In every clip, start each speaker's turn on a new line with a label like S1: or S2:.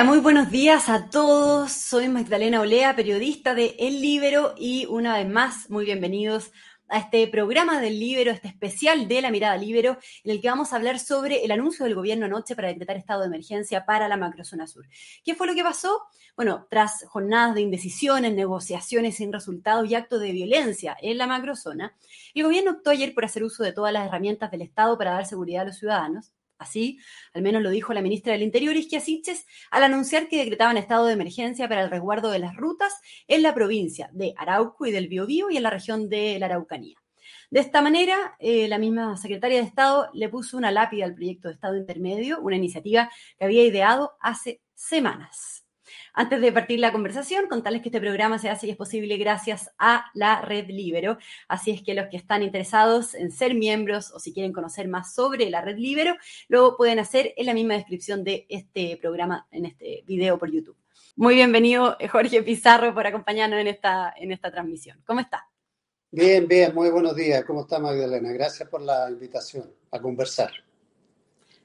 S1: Hola, muy buenos días a todos. Soy Magdalena Olea, periodista de El Libero y una vez más, muy bienvenidos a este programa del Libero, este especial de la mirada Libero, en el que vamos a hablar sobre el anuncio del gobierno anoche para decretar estado de emergencia para la macrozona sur. ¿Qué fue lo que pasó? Bueno, tras jornadas de indecisiones, negociaciones sin resultados y actos de violencia en la macrozona, el gobierno optó ayer por hacer uso de todas las herramientas del Estado para dar seguridad a los ciudadanos. Así, al menos lo dijo la ministra del Interior, Isquia Siches, al anunciar que decretaban estado de emergencia para el resguardo de las rutas en la provincia de Arauco y del Biobío y en la región de la Araucanía. De esta manera, eh, la misma secretaria de Estado le puso una lápida al proyecto de Estado intermedio, una iniciativa que había ideado hace semanas. Antes de partir la conversación, contarles que este programa se hace y es posible gracias a la Red Libero. Así es que los que están interesados en ser miembros o si quieren conocer más sobre la Red Libero, lo pueden hacer en la misma descripción de este programa, en este video por YouTube. Muy bienvenido, Jorge Pizarro, por acompañarnos en esta, en esta transmisión. ¿Cómo está?
S2: Bien, bien, muy buenos días. ¿Cómo está Magdalena? Gracias por la invitación a conversar.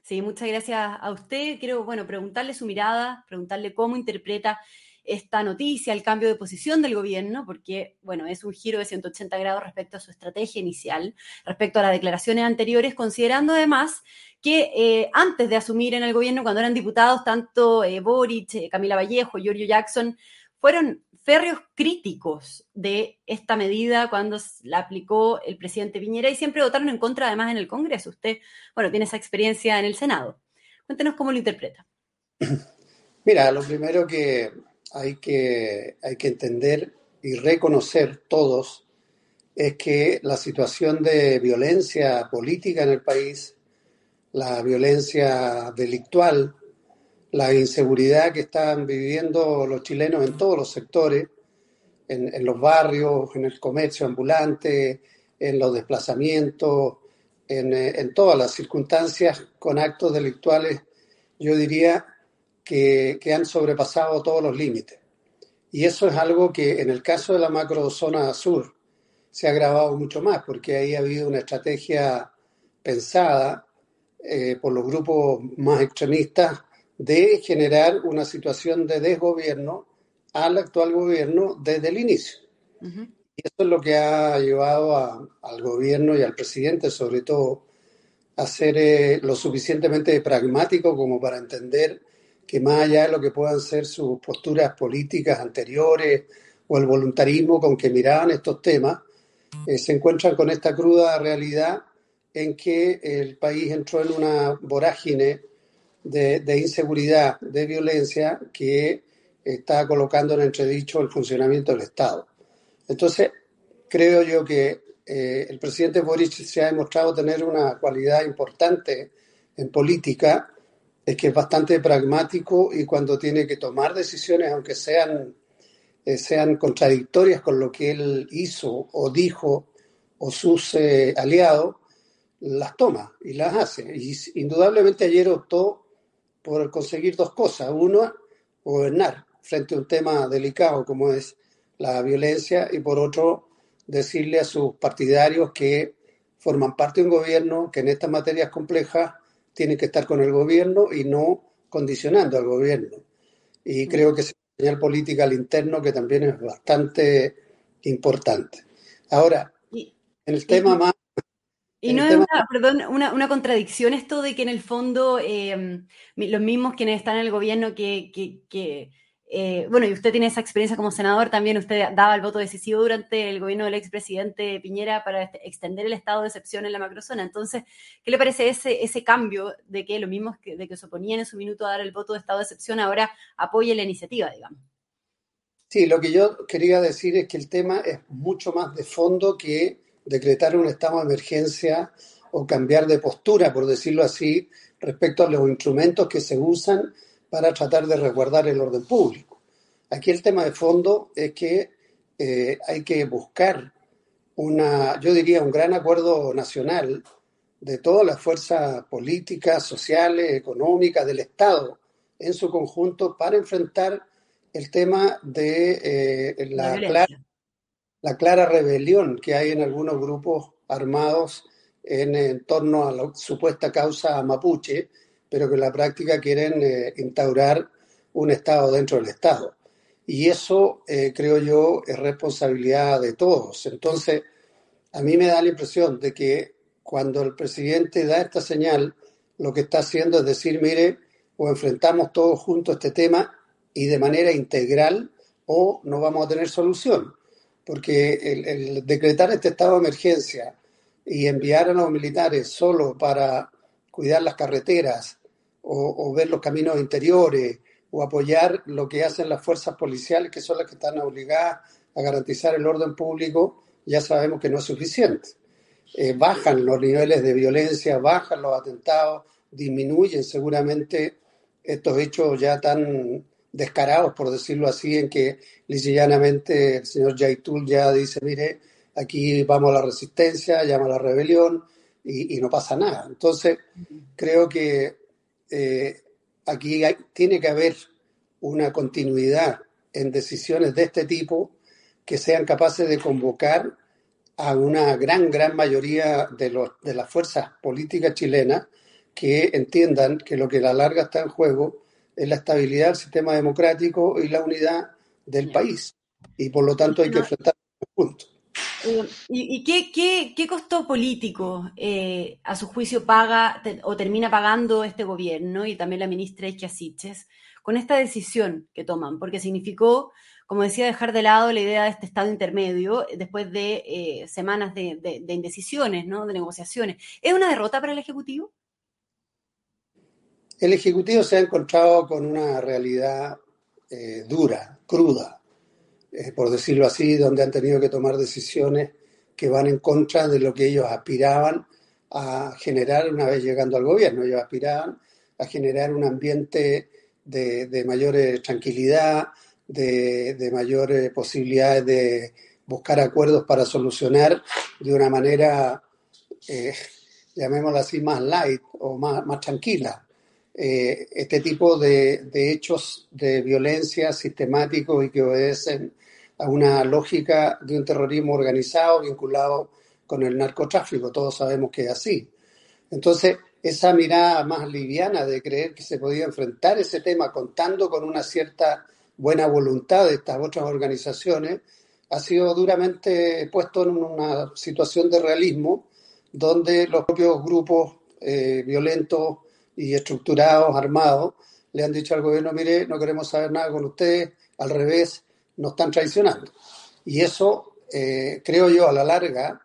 S1: Sí, muchas gracias a usted. Quiero, bueno, preguntarle su mirada, preguntarle cómo interpreta esta noticia, el cambio de posición del gobierno, porque, bueno, es un giro de 180 grados respecto a su estrategia inicial, respecto a las declaraciones anteriores, considerando además que eh, antes de asumir en el gobierno, cuando eran diputados, tanto eh, Boric, eh, Camila Vallejo, Giorgio Jackson, fueron férreos críticos de esta medida cuando la aplicó el presidente Piñera y siempre votaron en contra además en el Congreso. Usted, bueno, tiene esa experiencia en el Senado. Cuéntenos cómo lo interpreta.
S2: Mira, lo primero que hay que, hay que entender y reconocer todos es que la situación de violencia política en el país, la violencia delictual, la inseguridad que están viviendo los chilenos en todos los sectores, en, los barrios, en el comercio ambulante, en los desplazamientos, en, eh, en, todas las circunstancias con actos delictuales, yo diría que, que, han sobrepasado todos los límites. Y eso es algo que en el caso de la macrozona sur se ha agravado mucho más, porque ahí ha habido una estrategia pensada eh, por los grupos más extremistas de generar una situación de desgobierno al actual gobierno desde el inicio. Y eso es lo que ha llevado al gobierno y al presidente, sobre todo, a ser eh, lo suficientemente pragmático como para entender que más allá de lo que puedan ser sus posturas políticas anteriores o el voluntarismo con que miraban estos temas, eh, se encuentran con esta cruda realidad en que el país entró en una vorágine de, inseguridad, de violencia que está colocando en entredicho el funcionamiento del Estado. Entonces, creo yo que eh, el presidente Boric se ha demostrado tener una cualidad importante en política, es que es bastante pragmático y cuando tiene que tomar decisiones, aunque sean, eh, sean contradictorias con lo que él hizo o dijo o sus eh, aliados, las toma y las hace. Y indudablemente ayer optó por conseguir dos cosas. Uno, gobernar frente a un tema delicado como es la violencia y por otro, decirle a sus partidarios que forman parte de un gobierno que en estas materias complejas tienen que estar con el gobierno y no condicionando al gobierno. Y mm. creo que es una señal política al interno que también es bastante importante. Ahora, en el tema más
S1: y no es una, perdón, una, contradicción esto de que en el fondo em, los mismos quienes están en el gobierno que, que, eh, bueno, y usted tiene esa experiencia como senador, también usted daba el voto decisivo durante el gobierno del expresidente Piñera para este, extender el estado de excepción en la macrozona. Entonces, ¿qué le parece ese, ese cambio de que los mismos que, de que se oponían en su minuto a dar el voto de estado de excepción ahora apoyen la iniciativa, digamos?
S2: Sí, lo que yo quería decir es que el tema es mucho más de fondo que decretar un estado de emergencia o cambiar de postura, por decirlo así, respecto a los instrumentos que se usan para tratar de resguardar el orden público. Aquí el tema de fondo es que eh, hay que buscar una, yo diría, un gran acuerdo nacional de todas las fuerzas políticas, sociales, económicas del Estado en su conjunto para enfrentar el tema de eh, la, la la clara rebelión que hay en algunos grupos armados en, torno a la supuesta causa mapuche, pero que en la práctica quieren eh, instaurar un Estado dentro del Estado. Y eso, eh, creo yo, es responsabilidad de todos. Entonces, a mí me da la impresión de que cuando el presidente da esta señal, lo que está haciendo es decir, mire, o enfrentamos todos juntos este tema y de manera integral o no vamos a tener solución. Porque el, decretar este estado de emergencia y enviar a los militares solo para cuidar las carreteras o, ver los caminos interiores o apoyar lo que hacen las fuerzas policiales, que son las que están obligadas a garantizar el orden público, ya sabemos que no es suficiente. Eh, bajan los niveles de violencia, bajan los atentados, disminuyen seguramente estos hechos ya tan descarados, por decirlo así, en que llanamente el señor Yaitul ya dice, mire, aquí vamos a la resistencia, llama a la rebelión y, no pasa nada. Entonces, creo que eh, aquí tiene que haber una continuidad en decisiones de este tipo que sean capaces de convocar a una gran, gran mayoría de, los, de las fuerzas políticas chilenas que entiendan que lo que a la larga está en juego es la estabilidad del sistema democrático y la unidad del país. Y por lo tanto hay que enfrentar punto.
S1: Eh, ¿Y, qué, qué, costo político eh, a su juicio paga o termina pagando este gobierno y también la ministra Isquiasiches con esta decisión que toman? Porque significó, como decía, dejar de lado la idea de este estado intermedio después de eh, semanas de, de, indecisiones, ¿no? de negociaciones. ¿Es una derrota para el Ejecutivo?
S2: El Ejecutivo se ha encontrado con una realidad eh, dura, cruda, eh, por decirlo así, donde han tenido que tomar decisiones que van en contra de lo que ellos aspiraban a generar una vez llegando al gobierno. Ellos aspiraban a generar un ambiente de, mayor tranquilidad, de, mayores posibilidades de buscar acuerdos para solucionar de una manera, eh, llamémosla así, más light o más tranquila eh, este tipo de, hechos de violencia sistemáticos y que obedecen a una lógica de un terrorismo organizado vinculado con el narcotráfico. Todos sabemos que es así. Entonces, esa mirada más liviana de creer que se podía enfrentar ese tema contando con una cierta buena voluntad de estas otras organizaciones, ha sido duramente puesto en una situación de realismo donde los propios grupos eh, violentos y estructurados, armados, le han dicho al gobierno, mire, no queremos saber nada con ustedes, al revés, nos están traicionando. Y eso, eh, creo yo, a la larga,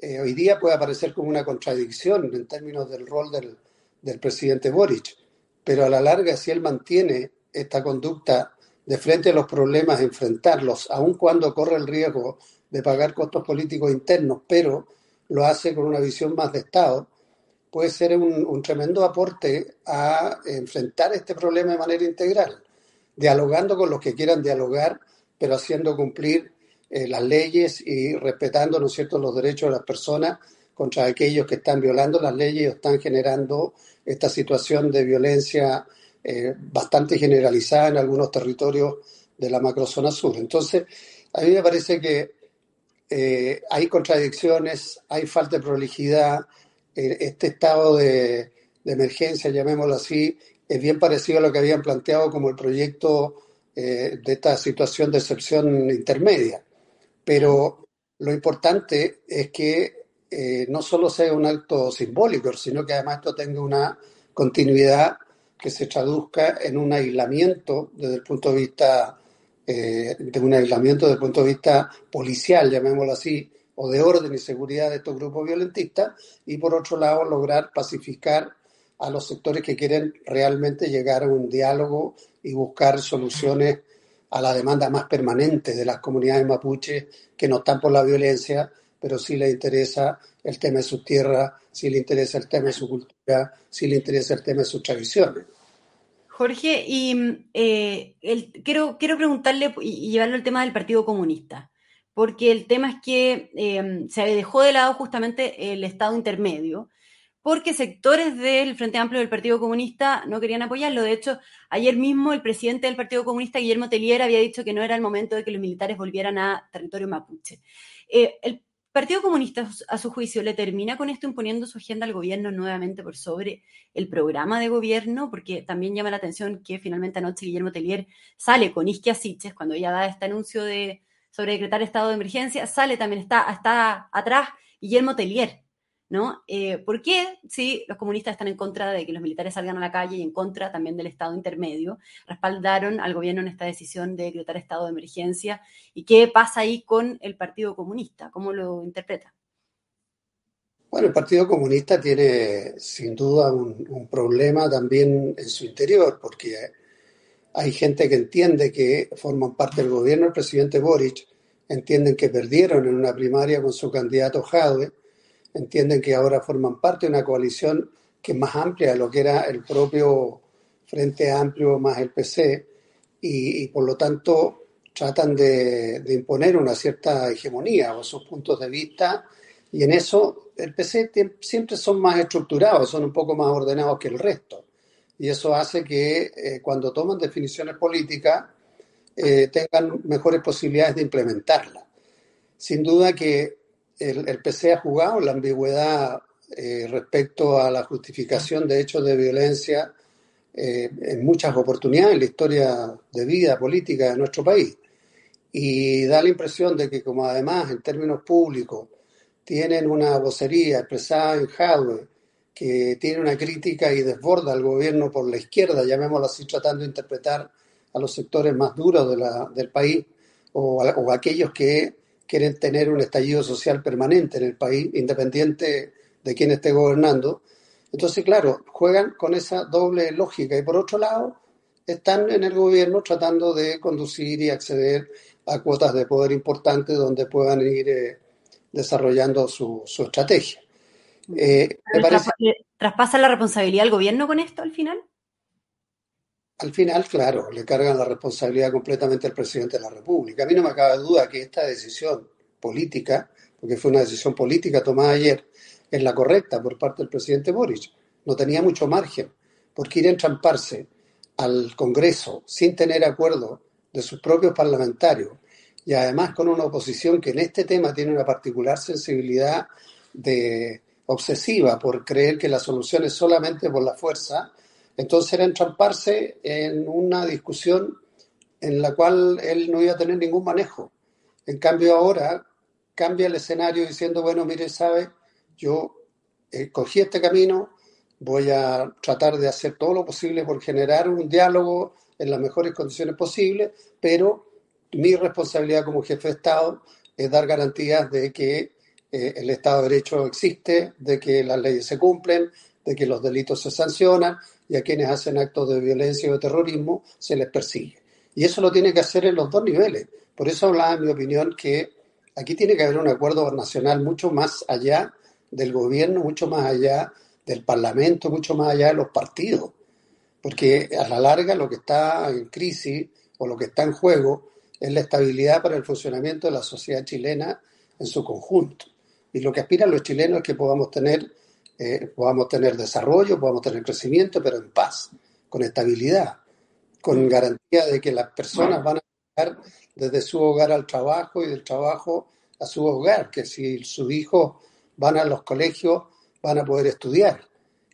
S2: eh, hoy día puede aparecer como una contradicción en términos del rol del, del presidente Boric, pero a la larga, si él mantiene esta conducta de frente a los problemas, enfrentarlos, aun cuando corre el riesgo de pagar costos políticos internos, pero lo hace con una visión más de Estado, puede ser un, tremendo aporte a enfrentar este problema de manera integral, dialogando con los que quieran dialogar, pero haciendo cumplir eh, las leyes y respetando, ¿no es cierto?, los derechos de las personas contra aquellos que están violando las leyes o están generando esta situación de violencia eh, bastante generalizada en algunos territorios de la macrozona sur. Entonces, a mí me parece que eh, hay contradicciones, hay falta de prolijidad, este estado de, emergencia, llamémoslo así, es bien parecido a lo que habían planteado como el proyecto eh, de esta situación de excepción intermedia. Pero lo importante es que eh, no solo sea un acto simbólico, sino que además esto tenga una continuidad que se traduzca en un aislamiento desde el punto de vista de un aislamiento desde el punto de vista policial, llamémoslo así, o de orden y seguridad de estos grupos violentistas y por otro lado lograr pacificar a los sectores que quieren realmente llegar a un diálogo y buscar soluciones a la demanda más permanente de las comunidades mapuches que no están por la violencia, pero sí les interesa el tema de sus tierras, sí les interesa el tema de su cultura, sí les interesa el tema de sus tradiciones.
S1: Jorge, y eh, quiero, quiero preguntarle y llevarlo al tema del Partido Comunista porque el tema es que em, se dejó de lado justamente el Estado intermedio, porque sectores del Frente Amplio del Partido Comunista no querían apoyarlo. De hecho, ayer mismo el presidente del Partido Comunista, Guillermo Tellier, había dicho que no era el momento de que los militares volvieran a territorio mapuche. Eh, Partido Comunista, a su juicio, le termina con esto imponiendo su agenda al gobierno nuevamente por sobre el programa de gobierno, porque también llama la atención que finalmente anoche Guillermo Tellier sale con Isquia Siches, cuando ya da este anuncio de, sobre decretar estado de emergencia, sale también, está, está atrás Guillermo Tellier, ¿no? Eh, ¿Por qué si los comunistas están en contra de que los militares salgan a la calle y en contra también del Estado intermedio? Respaldaron al gobierno en esta decisión de decretar estado de emergencia. ¿Y qué pasa ahí con el Partido Comunista? ¿Cómo lo interpreta?
S2: Bueno, el Partido Comunista tiene sin duda un, un problema también en su interior, porque hay gente que entiende que forman parte del gobierno. El presidente Boric entienden que perdieron en una primaria con su candidato Jadwe. Entienden que ahora forman parte de una coalición que es más amplia de lo que era el propio Frente Amplio más el PC y, por lo tanto tratan de, imponer una cierta hegemonía o sus puntos de vista. Y en eso el PC siempre son más estructurados, son un poco más ordenados que el resto y eso hace que eh, cuando toman definiciones políticas eh, tengan mejores posibilidades de implementarlas. Sin duda que el, PC ha jugado la ambigüedad eh, respecto a la justificación de hechos de violencia en muchas oportunidades en la historia de vida política de nuestro país. Y da la impresión de que como además en términos públicos tienen una vocería expresada en hardware que tiene una crítica y desborda al gobierno por la izquierda, llamémoslo así, tratando de interpretar a los sectores más duros del país o, o aquellos que quieren tener un estallido social permanente en el país, independiente de quién esté gobernando. Entonces, claro, juegan con esa doble lógica y por otro lado, están en el gobierno tratando de conducir y acceder a cuotas de poder importantes donde puedan ir eh, desarrollando su, estrategia.
S1: Eh, ¿Traspasa la responsabilidad al gobierno con esto al final?
S2: Al final, claro, le cargan la responsabilidad completamente al presidente de la República. A mí no me cabe duda que esta decisión política, porque fue una decisión política tomada ayer, es la correcta por parte del presidente Boric. No tenía mucho margen, porque ir a entramparse al Congreso sin tener acuerdo de sus propios parlamentarios y además con una oposición que en este tema tiene una particular sensibilidad de obsesiva por creer que la solución es solamente por la fuerza, entonces era entramparse en una discusión en la cual él no iba a tener ningún manejo. En cambio ahora cambia el escenario diciendo, bueno, mire, sabe, yo escogí este camino, voy a tratar de hacer todo lo posible por generar un diálogo en las mejores condiciones posibles, pero mi responsabilidad como jefe de Estado es dar garantías de que eh, el Estado de Derecho existe, de que las leyes se cumplen, de que los delitos se sancionan y a quienes hacen actos de violencia o de terrorismo se les persigue. Y eso lo tiene que hacer en los dos niveles. Por eso hablaba, en mi opinión, que aquí tiene que haber un acuerdo nacional mucho más allá del gobierno, mucho más allá del Parlamento, mucho más allá de los partidos. Porque a la larga lo que está en crisis o lo que está en juego es la estabilidad para el funcionamiento de la sociedad chilena en su conjunto. Y lo que aspiran los chilenos es que podamos tener eh, podamos tener desarrollo, podamos tener crecimiento, pero en paz, con estabilidad, con garantía de que las personas van a llegar desde su hogar al trabajo y del trabajo a su hogar, que si sus hijos van a los colegios van a poder estudiar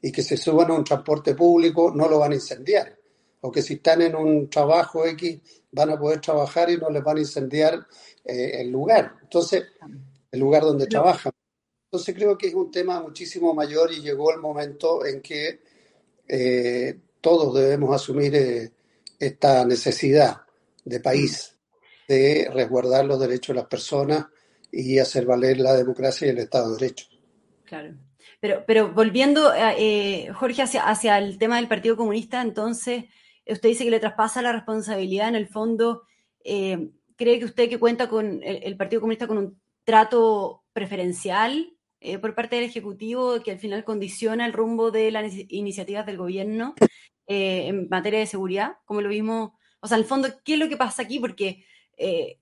S2: y que se suban a un transporte público no lo van a incendiar o que si están en un trabajo X van a poder trabajar y no les van a incendiar eh, el lugar. Entonces, el lugar donde trabajan. Entonces creo que es un tema muchísimo mayor y llegó el momento en que eh, todos debemos asumir eh, esta necesidad de país de resguardar los derechos de las personas y hacer valer la democracia y el Estado de Derecho.
S1: Claro. Pero, pero volviendo, eh, Jorge, hacia, hacia el tema del Partido Comunista, entonces, usted dice que le traspasa la responsabilidad, en el fondo, ¿cree que usted que cuenta con el Partido Comunista con un trato preferencial eh, por parte del Ejecutivo que al final condiciona el rumbo de las iniciativas del gobierno eh, en materia de seguridad, como lo vimos, o sea, al fondo, ¿qué es lo que pasa aquí? Porque eh,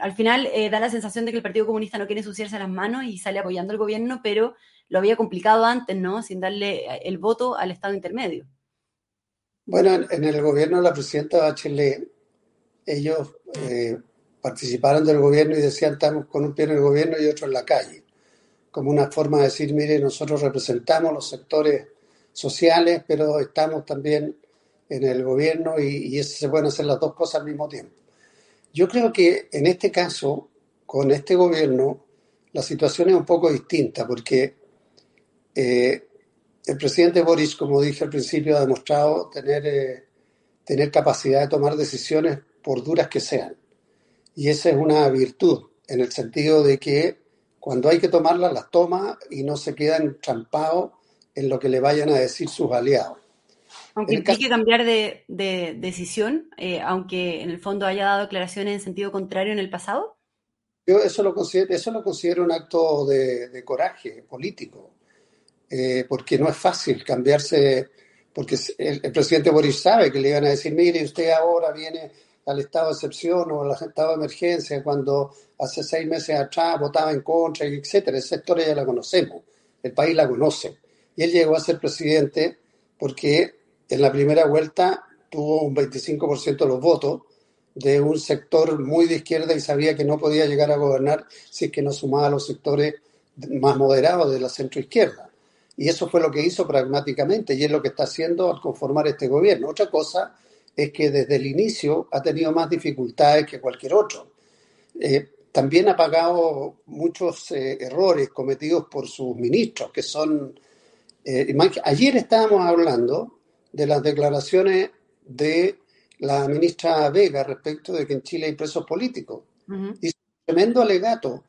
S1: al final da la sensación de que el Partido Comunista no quiere ensuciarse las manos y sale apoyando al gobierno, pero lo había complicado antes, ¿no? Sin darle el voto al Estado intermedio.
S2: Bueno, en el gobierno de la presidenta Bachelet, ellos participaron del gobierno y decían estamos con un pie en el gobierno y otro en la calle, como una forma de decir, mire, nosotros representamos los sectores sociales, pero estamos también en el gobierno y, se pueden hacer las dos cosas al mismo tiempo. Yo creo que en este caso, con este gobierno, la situación es un poco distinta porque eh, el presidente Boris, como dije al principio, ha demostrado tener, eh, tener capacidad de tomar decisiones por duras que sean. Y esa es una virtud, en el sentido de que cuando hay que tomarlas, las toma y no se queda entrampado en lo que le vayan a decir sus aliados.
S1: Aunque implique cambiar de, decisión, eh, aunque en el fondo haya dado declaraciones en sentido contrario en el pasado.
S2: Yo eso lo considero, eso lo considero un acto de, coraje político, eh, porque no es fácil cambiarse, porque el, presidente Boris sabe que le iban a decir, mire, usted ahora viene al estado de excepción o al estado de emergencia cuando hace seis meses atrás votaba en contra, etcétera. Esa historia ya la conocemos, el país la conoce. Y él llegó a ser presidente porque en la primera vuelta tuvo un 25% de los votos de un sector muy de izquierda y sabía que no podía llegar a gobernar si es que no sumaba a los sectores más moderados de la centroizquierda. Y eso fue lo que hizo pragmáticamente y es lo que está haciendo al conformar este gobierno. Otra cosa es que desde el inicio ha tenido más dificultades que cualquier otro. Eh, también ha pagado muchos eh, errores cometidos por sus ministros, que son... Eh, ayer estábamos hablando de las declaraciones de la ministra Vega respecto de que en Chile hay presos políticos. Hizo un tremendo alegato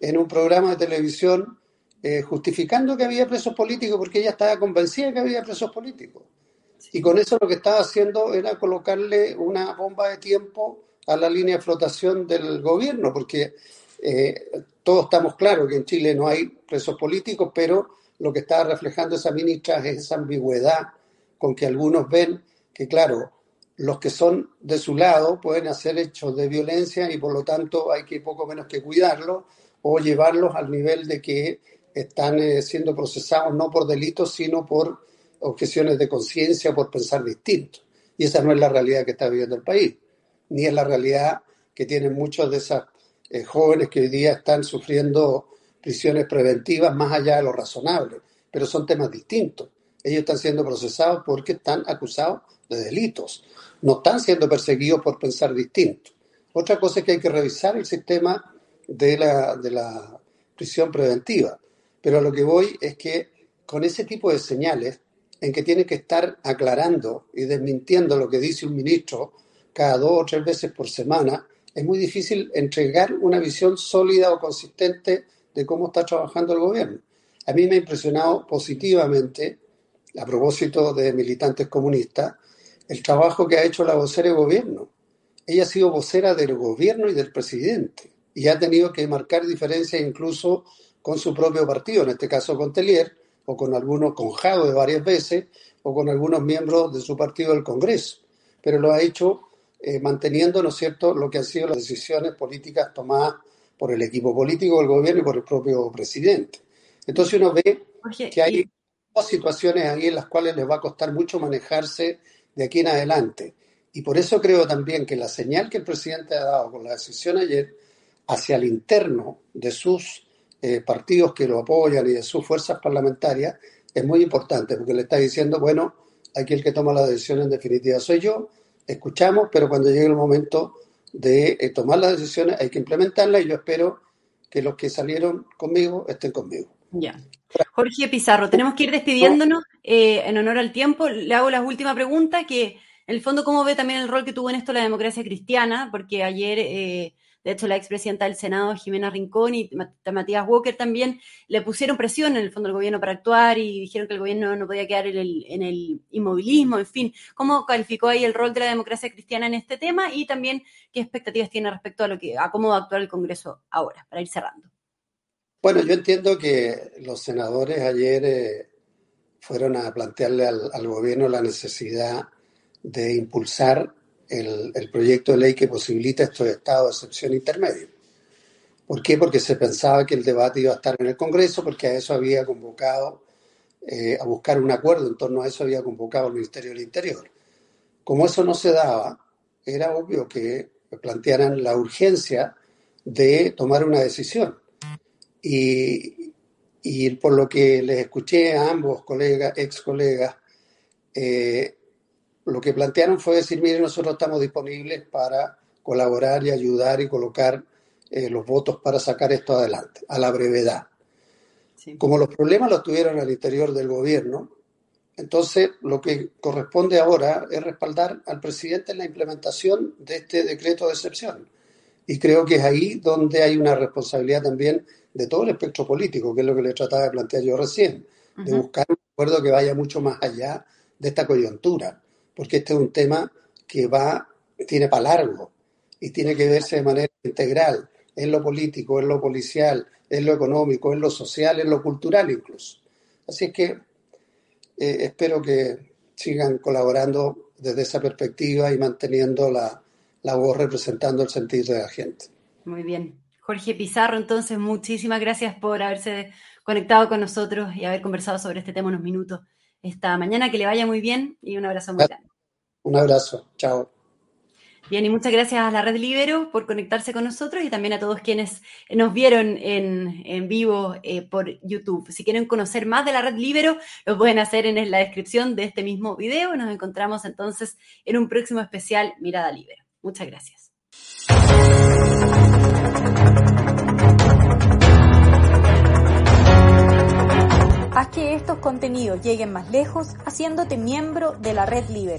S2: en un programa de televisión eh, justificando que había presos políticos porque ella estaba convencida de que había presos políticos. Y con eso lo que estaba haciendo era colocarle una bomba de tiempo a la línea de flotación del gobierno, porque eh, todos estamos claros que en Chile no hay presos políticos, pero lo que estaba reflejando esa ministra es esa ambigüedad con que algunos ven que, claro, los que son de su lado pueden hacer hechos de violencia y por lo tanto hay que poco menos que cuidarlos o llevarlos al nivel de que están eh, siendo procesados no por delitos, sino por objeciones de conciencia, por pensar distinto. Y esa no es la realidad que está viviendo el país, ni es la realidad que tienen muchos de esos eh, jóvenes que hoy día están sufriendo prisiones preventivas más allá de lo razonable, pero son temas distintos. Ellos están siendo procesados porque están acusados de delitos. No están siendo perseguidos por pensar distinto. Otra cosa es que hay que revisar el sistema de la, de la prisión preventiva. Pero a lo que voy es que con ese tipo de señales, en que tiene que estar aclarando y desmintiendo lo que dice un ministro cada dos o tres veces por semana, es muy difícil entregar una visión sólida o consistente de cómo está trabajando el gobierno. A mí me ha impresionado positivamente a propósito de militantes comunistas, el trabajo que ha hecho la vocera de gobierno. Ella ha sido vocera del gobierno y del presidente y ha tenido que marcar diferencias incluso con su propio partido, en este caso con Telier, o con algunos, con de varias veces, o con algunos miembros de su partido del Congreso. Pero lo ha hecho eh, manteniendo, ¿no es cierto?, lo que han sido las decisiones políticas tomadas por el equipo político del gobierno y por el propio presidente. Entonces uno ve que hay dos situaciones ahí en las cuales les va a costar mucho manejarse de aquí en adelante. Y por eso creo también que la señal que el presidente ha dado con la decisión ayer hacia el interno de sus eh, partidos que lo apoyan y de sus fuerzas parlamentarias es muy importante, porque le está diciendo, bueno, aquí el que toma la decisión en definitiva soy yo, escuchamos, pero cuando llegue el momento de eh, tomar las decisiones hay que implementarlas y yo espero que los que salieron conmigo estén conmigo.
S1: Ya. Jorge Pizarro, tenemos que ir despidiéndonos eh, en honor al tiempo. Le hago la última pregunta, que en el fondo, ¿cómo ve también el rol que tuvo en esto la democracia cristiana? Porque ayer, eh, de hecho, la expresidenta del Senado, Jimena Rincón, y Matías Walker también le pusieron presión en el fondo del gobierno para actuar y dijeron que el gobierno no podía quedar en el, inmovilismo, en fin. ¿Cómo calificó ahí el rol de la democracia cristiana en este tema? Y también, ¿qué expectativas tiene respecto a, lo que, a cómo va a actuar el Congreso ahora, para ir cerrando?
S2: Bueno, yo entiendo que los senadores ayer eh, fueron a plantearle al, gobierno la necesidad de impulsar el, proyecto de ley que posibilita estos estados de excepción intermedio. ¿Por qué? Porque se pensaba que el debate iba a estar en el Congreso, porque a eso había convocado, eh, a buscar un acuerdo en torno a eso había convocado el Ministerio del Interior. Como eso no se daba, era obvio que plantearan la urgencia de tomar una decisión. Y, y por lo que les escuché a ambos colegas, ex colegas, eh, lo que plantearon fue decir, mire, nosotros estamos disponibles para colaborar y ayudar y colocar eh, los votos para sacar esto adelante, a la brevedad. Como los problemas los tuvieron al interior del gobierno, entonces lo que corresponde ahora es respaldar al presidente en la implementación de este decreto de excepción. Y creo que es ahí donde hay una responsabilidad también de todo el espectro político, que es lo que le trataba de plantear yo recién, de buscar un acuerdo que vaya mucho más allá de esta coyuntura, porque este es un tema que va, tiene para largo y tiene que verse de manera integral en lo político, en lo policial, en lo económico, en lo social, en lo cultural incluso. Así es que eh, espero que sigan colaborando desde esa perspectiva y manteniendo la, la voz representando el sentido de la gente.
S1: Muy bien. Jorge Pizarro, entonces, muchísimas gracias por haberse conectado con nosotros y haber conversado sobre este tema unos minutos esta mañana. Que le vaya muy bien y un abrazo muy grande.
S2: Un abrazo, chao.
S1: Bien, y muchas gracias a la Red Libero por conectarse con nosotros y también a todos quienes nos vieron en, vivo eh, por YouTube. Si quieren conocer más de la Red Libero, lo pueden hacer en la descripción de este mismo video. Nos encontramos entonces en un próximo especial Mirada Libero. Muchas gracias.
S3: Haz que estos contenidos lleguen más lejos haciéndote miembro de la Red Libero.